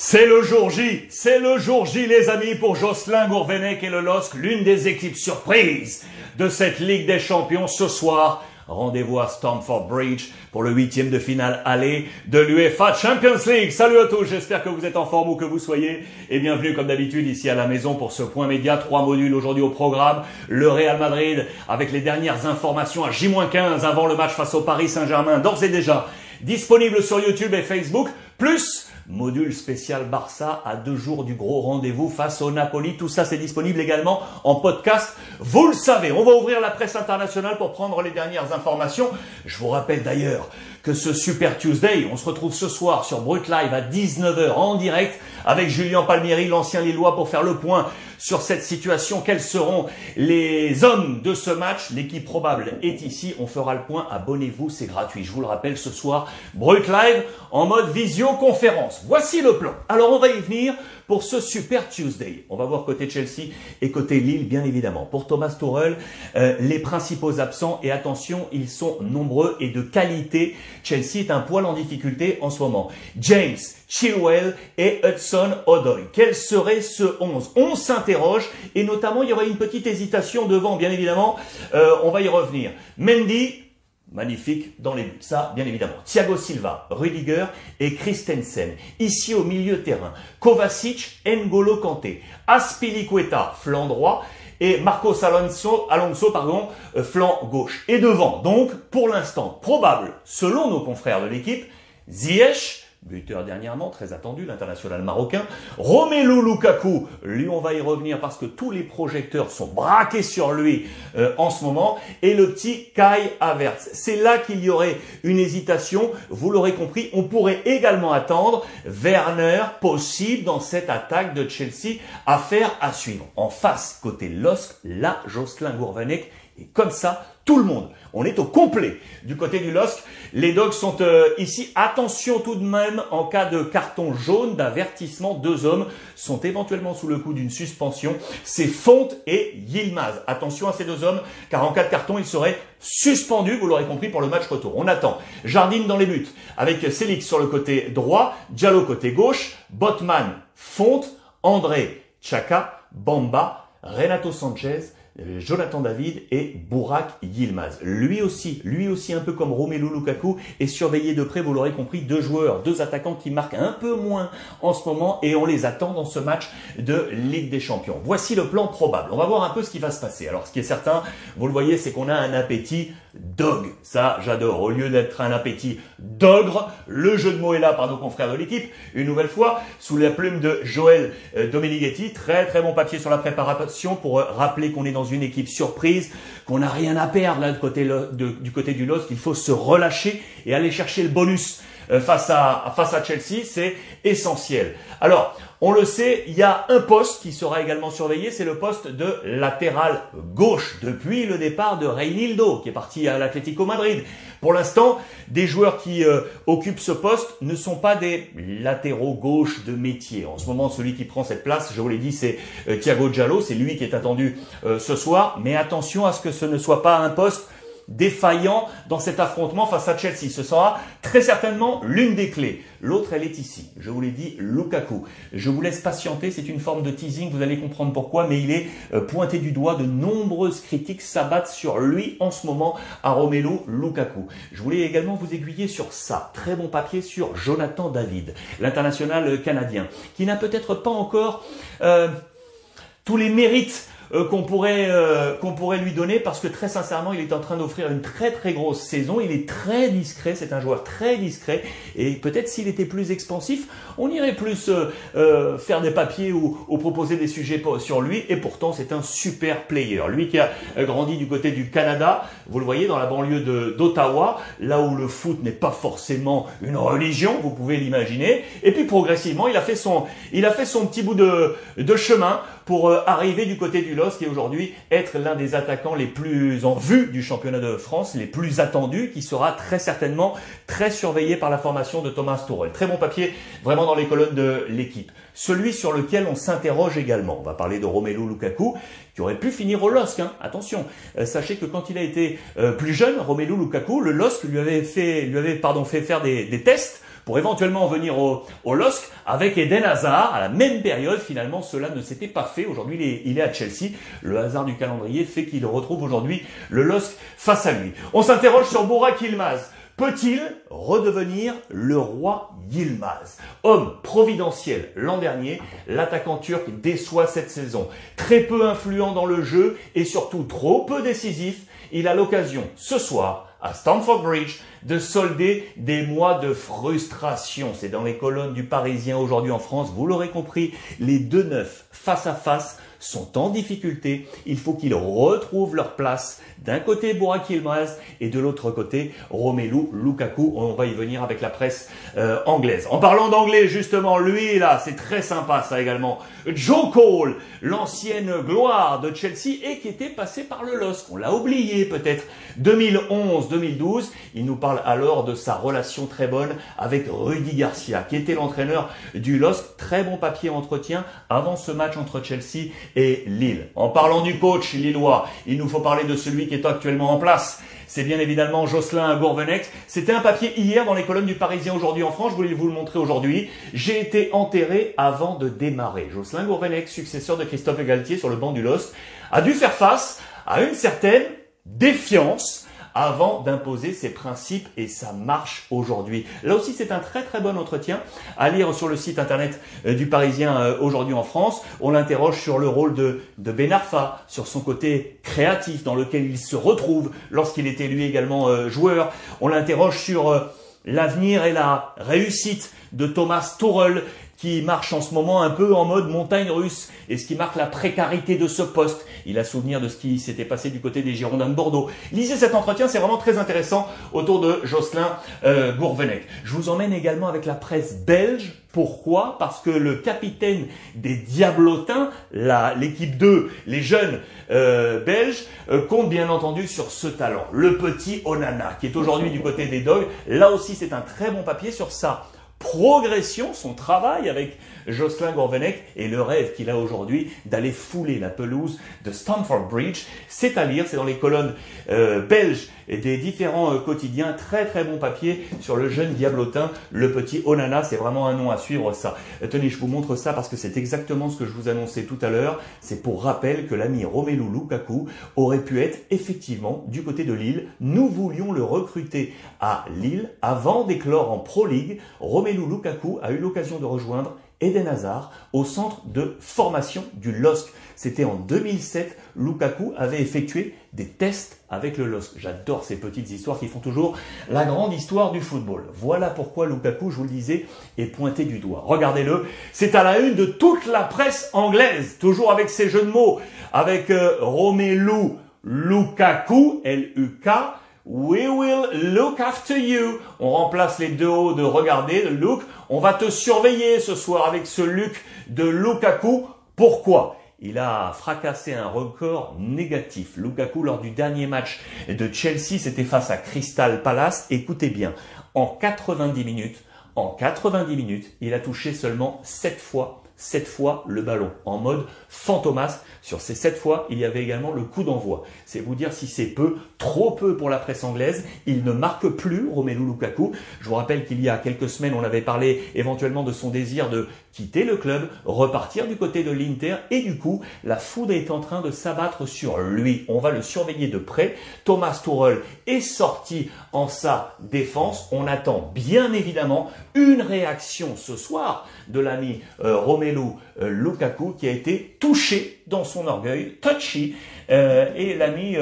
C'est le jour J, c'est le jour J les amis pour Jocelyn Gourvenec et le LOSC, l'une des équipes surprises de cette Ligue des Champions ce soir. Rendez-vous à Stamford Bridge pour le huitième de finale aller de l'UEFA Champions League. Salut à tous, j'espère que vous êtes en forme ou que vous soyez. Et bienvenue comme d'habitude ici à la maison pour ce point média. Trois modules aujourd'hui au programme. Le Real Madrid avec les dernières informations à J-15 avant le match face au Paris Saint-Germain. D'ores et déjà disponible sur YouTube et Facebook. Plus Module spécial Barça à deux jours du gros rendez-vous face au Napoli. Tout ça, c'est disponible également en podcast. Vous le savez, on va ouvrir la presse internationale pour prendre les dernières informations. Je vous rappelle d'ailleurs que ce Super Tuesday, on se retrouve ce soir sur Brut Live à 19h en direct avec Julien Palmieri, l'ancien Lillois, pour faire le point sur cette situation. Quels seront les hommes de ce match? L'équipe probable est ici. On fera le point. Abonnez-vous, c'est gratuit. Je vous le rappelle ce soir, Brut Live en mode visioconférence. Voici le plan. Alors on va y venir pour ce Super Tuesday. On va voir côté Chelsea et côté Lille, bien évidemment. Pour Thomas Tuchel, euh, les principaux absents, et attention, ils sont nombreux et de qualité. Chelsea est un poil en difficulté en ce moment. James, Chilwell et Hudson Odoi. Quel serait ce 11 On s'interroge et notamment il y aurait une petite hésitation devant, bien évidemment. Euh, on va y revenir. Mendy, magnifique dans les buts. Ça, bien évidemment. Thiago Silva, Rudiger et Christensen. Ici au milieu terrain. Kovacic, N'Golo Kanté. Aspilicueta, flanc droit. Et Marcos Alonso, Alonso pardon, euh, flanc gauche. Et devant, donc, pour l'instant, probable, selon nos confrères de l'équipe, Ziyech, buteur dernièrement, très attendu, l'international marocain. Romelu Lukaku, lui on va y revenir parce que tous les projecteurs sont braqués sur lui euh, en ce moment. Et le petit Kai Havertz. C'est là qu'il y aurait une hésitation, vous l'aurez compris. On pourrait également attendre Werner possible dans cette attaque de Chelsea. Affaire à suivre. En face, côté LOSC, là, Jocelyn Gourvenec et comme ça, tout le monde. On est au complet du côté du LOSC. Les dogs sont euh, ici. Attention tout de même, en cas de carton jaune, d'avertissement, deux hommes sont éventuellement sous le coup d'une suspension. C'est Fonte et Yilmaz. Attention à ces deux hommes, car en cas de carton, ils seraient suspendus, vous l'aurez compris, pour le match retour. On attend. Jardine dans les buts, avec Célix sur le côté droit, Diallo côté gauche, Botman, Fonte, André, Chaka, Bamba, Renato Sanchez, Jonathan David et Bourak Yilmaz. Lui aussi, lui aussi un peu comme Romelu Lukaku est surveillé de près, vous l'aurez compris, deux joueurs, deux attaquants qui marquent un peu moins en ce moment et on les attend dans ce match de Ligue des Champions. Voici le plan probable. On va voir un peu ce qui va se passer. Alors ce qui est certain, vous le voyez, c'est qu'on a un appétit dog. Ça, j'adore. Au lieu d'être un appétit d'ogre, le jeu de mots est là par nos confrères de l'équipe. Une nouvelle fois, sous la plume de Joël euh, Domenighetti. Très très bon papier sur la préparation pour euh, rappeler qu'on est dans une équipe surprise, qu'on n'a rien à perdre là, du côté, du côté du LOS, qu'il faut se relâcher et aller chercher le bonus face à, face à Chelsea. C'est essentiel. Alors, on le sait, il y a un poste qui sera également surveillé, c'est le poste de latéral gauche depuis le départ de Reynildo qui est parti à l'Atlético Madrid. Pour l'instant, des joueurs qui euh, occupent ce poste ne sont pas des latéraux gauche de métier. En ce moment, celui qui prend cette place, je vous l'ai dit, c'est euh, Thiago Giallo, c'est lui qui est attendu euh, ce soir, mais attention à ce que ce ne soit pas un poste défaillant dans cet affrontement face à Chelsea. Ce sera très certainement l'une des clés. L'autre, elle est ici. Je vous l'ai dit, Lukaku. Je vous laisse patienter, c'est une forme de teasing, vous allez comprendre pourquoi, mais il est euh, pointé du doigt. De nombreuses critiques s'abattent sur lui en ce moment à Romelu Lukaku. Je voulais également vous aiguiller sur ça. Très bon papier sur Jonathan David, l'international canadien, qui n'a peut-être pas encore euh, tous les mérites euh, qu'on pourrait euh, qu'on pourrait lui donner parce que très sincèrement, il est en train d'offrir une très très grosse saison. Il est très discret, c'est un joueur très discret et peut-être s'il était plus expansif, on irait plus euh, faire des papiers ou, ou, proposer des sujets sur lui. Et pourtant, c'est un super player. Lui qui a grandi du côté du Canada, vous le voyez dans la banlieue d'Ottawa, là où le foot n'est pas forcément une religion, vous pouvez l'imaginer. Et puis progressivement, il a fait son il a fait son petit bout de de chemin pour arriver du côté du qui est aujourd'hui être l'un des attaquants les plus en vue du championnat de France, les plus attendus, qui sera très certainement très surveillé par la formation de Thomas Tuchel. Très bon papier, vraiment dans les colonnes de l'équipe. Celui sur lequel on s'interroge également. On va parler de Romelu Lukaku, qui aurait pu finir au LOSC. Hein. Attention, euh, sachez que quand il a été euh, plus jeune, Romelu Lukaku, le LOSC lui avait fait, lui avait pardon fait faire des tests pour éventuellement venir au, au LOSC avec Eden Hazard. À la même période, finalement, cela ne s'était pas fait. Aujourd'hui, il est, il est à Chelsea. Le hasard du calendrier fait qu'il retrouve aujourd'hui le LOSC face à lui. On s'interroge sur Burak Ilmaz. Peut-il redevenir le roi Yilmaz? Homme providentiel l'an dernier, l'attaquant turc déçoit cette saison. Très peu influent dans le jeu et surtout trop peu décisif, il a l'occasion ce soir à Stamford Bridge de solder des mois de frustration. C'est dans les colonnes du Parisien aujourd'hui en France, vous l'aurez compris, les deux neufs face à face sont en difficulté. Il faut qu'ils retrouvent leur place. D'un côté, Burak Yilmaz et de l'autre côté, Romelu Lukaku. On va y venir avec la presse euh, anglaise. En parlant d'anglais, justement, lui, là, c'est très sympa ça également. Joe Cole, l'ancienne gloire de Chelsea et qui était passé par le LOSC. On l'a oublié peut-être. 2011-2012, il nous parle alors de sa relation très bonne avec Rudy Garcia, qui était l'entraîneur du LOSC. Très bon papier entretien avant ce match entre Chelsea et Lille. En parlant du coach lillois, il nous faut parler de celui qui est actuellement en place. C'est bien évidemment Jocelyn Gourvenec. C'était un papier hier dans les colonnes du Parisien aujourd'hui en France. Je voulais vous le montrer aujourd'hui. J'ai été enterré avant de démarrer. Jocelyn Gourvenec, successeur de Christophe Galtier sur le banc du LOSC, a dû faire face à une certaine défiance avant d'imposer ses principes et sa marche aujourd'hui. Là aussi, c'est un très très bon entretien à lire sur le site internet euh, du Parisien euh, aujourd'hui en France. On l'interroge sur le rôle de, de Ben Arfa, sur son côté créatif dans lequel il se retrouve lorsqu'il était lui également euh, joueur. On l'interroge sur l'avenir et la réussite de Thomas Tuchel qui marche en ce moment un peu en mode montagne russe et ce qui marque la précarité de ce poste. Il a souvenir de ce qui s'était passé du côté des Girondins de Bordeaux. Lisez cet entretien, c'est vraiment très intéressant autour de Jocelyn euh, Gourvenec. Je vous emmène également avec la presse belge. Pourquoi? Parce que le capitaine des Diablotins, l'équipe 2, les jeunes euh, belges, euh, compte bien entendu sur ce talent. Le petit Onana, qui est aujourd'hui du côté des Dogs. Là aussi, c'est un très bon papier sur ça progression, son travail avec Jocelyn Gourvenec et le rêve qu'il a aujourd'hui d'aller fouler la pelouse de Stamford Bridge. C'est à lire, c'est dans les colonnes euh, belges des différents euh, quotidiens. Très très bon papier sur le jeune diablotin, le petit Onana. C'est vraiment un nom à suivre ça. Euh, tenez, je vous montre ça parce que c'est exactement ce que je vous annonçais tout à l'heure. C'est pour rappel que l'ami Romelu Lukaku aurait pu être effectivement du côté de Lille. Nous voulions le recruter à Lille avant d'éclore en Pro League. Lukaku a eu l'occasion de rejoindre Eden Hazard au centre de formation du LOSC. C'était en 2007, Lukaku avait effectué des tests avec le LOSC. J'adore ces petites histoires qui font toujours la grande histoire du football. Voilà pourquoi Lukaku, je vous le disais, est pointé du doigt. Regardez-le, c'est à la une de toute la presse anglaise, toujours avec ces jeux de mots, avec euh, Romelu Lukaku, L-U-K, We will look after you. On remplace les deux hauts de regarder, le look. On va te surveiller ce soir avec ce look de Lukaku. Pourquoi? Il a fracassé un record négatif. Lukaku, lors du dernier match de Chelsea, c'était face à Crystal Palace. Écoutez bien, en 90 minutes, en 90 minutes, il a touché seulement 7 fois 7 fois le ballon en mode fantomas. Sur ces 7 fois, il y avait également le coup d'envoi. C'est vous dire si c'est peu, trop peu pour la presse anglaise. Il ne marque plus Romelu Lukaku. Je vous rappelle qu'il y a quelques semaines, on avait parlé éventuellement de son désir de quitter le club, repartir du côté de l'Inter et du coup, la foudre est en train de s'abattre sur lui. On va le surveiller de près. Thomas Tuchel est sorti en sa défense. On attend bien évidemment une réaction ce soir de l'ami euh, Romelu euh, Lukaku qui a été touché dans son orgueil, touchy, euh, et l'ami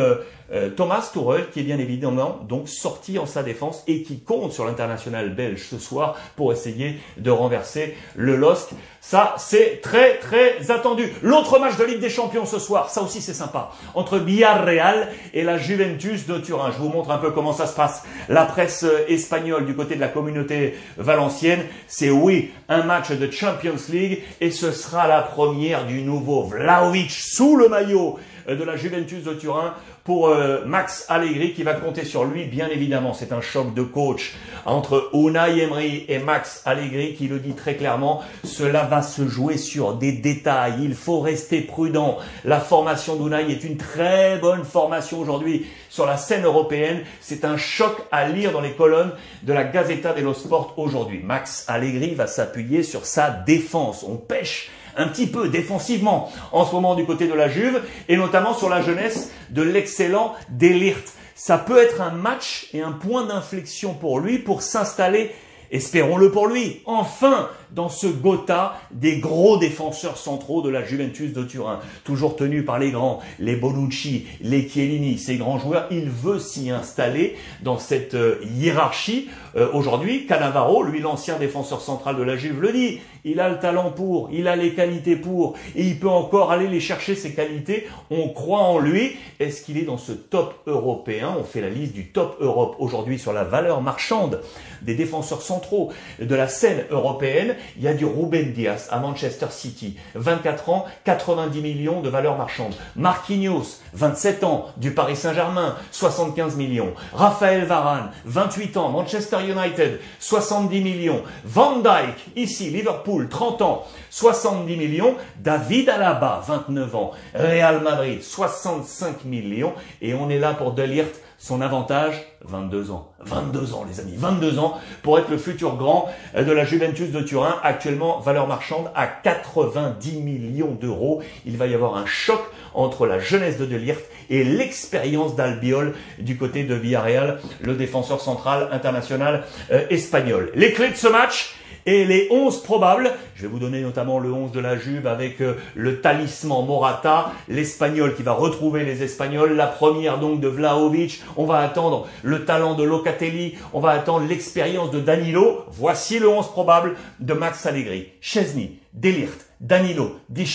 Thomas Tuchel qui est bien évidemment donc sorti en sa défense et qui compte sur l'international belge ce soir pour essayer de renverser le LOSC. Ça, c'est très très attendu. L'autre match de Ligue des Champions ce soir, ça aussi c'est sympa, entre Villarreal et la Juventus de Turin. Je vous montre un peu comment ça se passe. La presse espagnole du côté de la communauté valencienne, c'est oui, un match de Champions League et ce sera la première du nouveau Vlaovic sous le maillot de la Juventus de Turin pour euh, Max Allegri qui va compter sur lui, bien évidemment. C'est un choc de coach entre Unai Emery et Max Allegri qui le dit très clairement. Cela va se jouer sur des détails. Il faut rester prudent. La formation d'Unai est une très bonne formation aujourd'hui sur la scène européenne. C'est un choc à lire dans les colonnes de la Gazzetta dello Sport aujourd'hui. Max Allegri va s'appuyer sur sa défense. On pêche un petit peu défensivement en ce moment du côté de la Juve et notamment sur la jeunesse de l'excellent Delirte. Ça peut être un match et un point d'inflexion pour lui pour s'installer espérons-le pour lui, enfin dans ce Gotha des gros défenseurs centraux de la Juventus de Turin, toujours tenu par les grands, les Bonucci, les Chiellini, ces grands joueurs, il veut s'y installer dans cette euh, hiérarchie. Euh, aujourd'hui, Cannavaro, lui l'ancien défenseur central de la Juve, le dit, il a le talent pour, il a les qualités pour, et il peut encore aller les chercher ces qualités, on croit en lui. Est-ce qu'il est dans ce top européen? On fait la liste du top Europe aujourd'hui sur la valeur marchande des défenseurs centraux de la scène européenne il y a du Ruben Diaz à Manchester City, 24 ans, 90 millions de valeur marchande. Marquinhos, 27 ans, du Paris Saint-Germain, 75 millions. Raphaël Varane, 28 ans, Manchester United, 70 millions. Van Dijk, ici, Liverpool, 30 ans, 70 millions. David Alaba, 29 ans, Real Madrid, 65 millions. Et on est là pour Delirte son avantage, 22 ans. 22 ans, les amis. 22 ans pour être le futur grand de la Juventus de Turin. Actuellement, valeur marchande à 90 millions d'euros. Il va y avoir un choc entre la jeunesse de Delirte et l'expérience d'Albiol du côté de Villarreal, le défenseur central international euh, espagnol. Les clés de ce match, et les 11 probables. Je vais vous donner notamment le 11 de la Juve avec euh, le talisman Morata, l'Espagnol qui va retrouver les Espagnols, la première donc de Vlaovic. On va attendre le talent de Locatelli, on va attendre l'expérience de Danilo. Voici le 11 probable de Max Allegri. Chesney, Delirte, Danilo, Di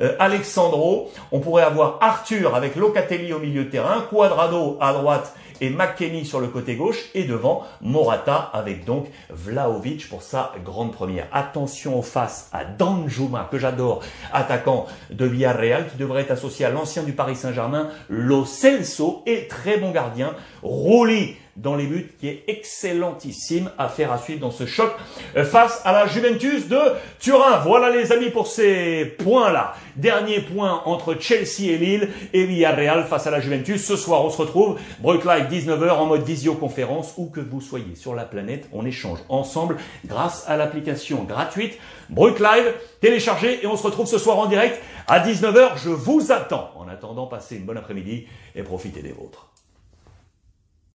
euh, Alexandro. On pourrait avoir Arthur avec Locatelli au milieu de terrain, Quadrado à droite et McKenny sur le côté gauche et devant Morata avec donc Vlaovic pour sa grande première. Attention aux faces à Danjuma que j'adore, attaquant de Villarreal qui devrait être associé à l'ancien du Paris Saint-Germain, Lo Celso et très bon gardien, Roli dans les buts, qui est excellentissime à faire à suivre dans ce choc euh, face à la Juventus de Turin. Voilà les amis pour ces points-là. Dernier point entre Chelsea et Lille et Villarreal face à la Juventus. Ce soir, on se retrouve, Break Live 19h en mode visioconférence, où que vous soyez sur la planète, on échange ensemble grâce à l'application gratuite Break Live. Téléchargez et on se retrouve ce soir en direct à 19h. Je vous attends. En attendant, passez une bonne après-midi et profitez des vôtres.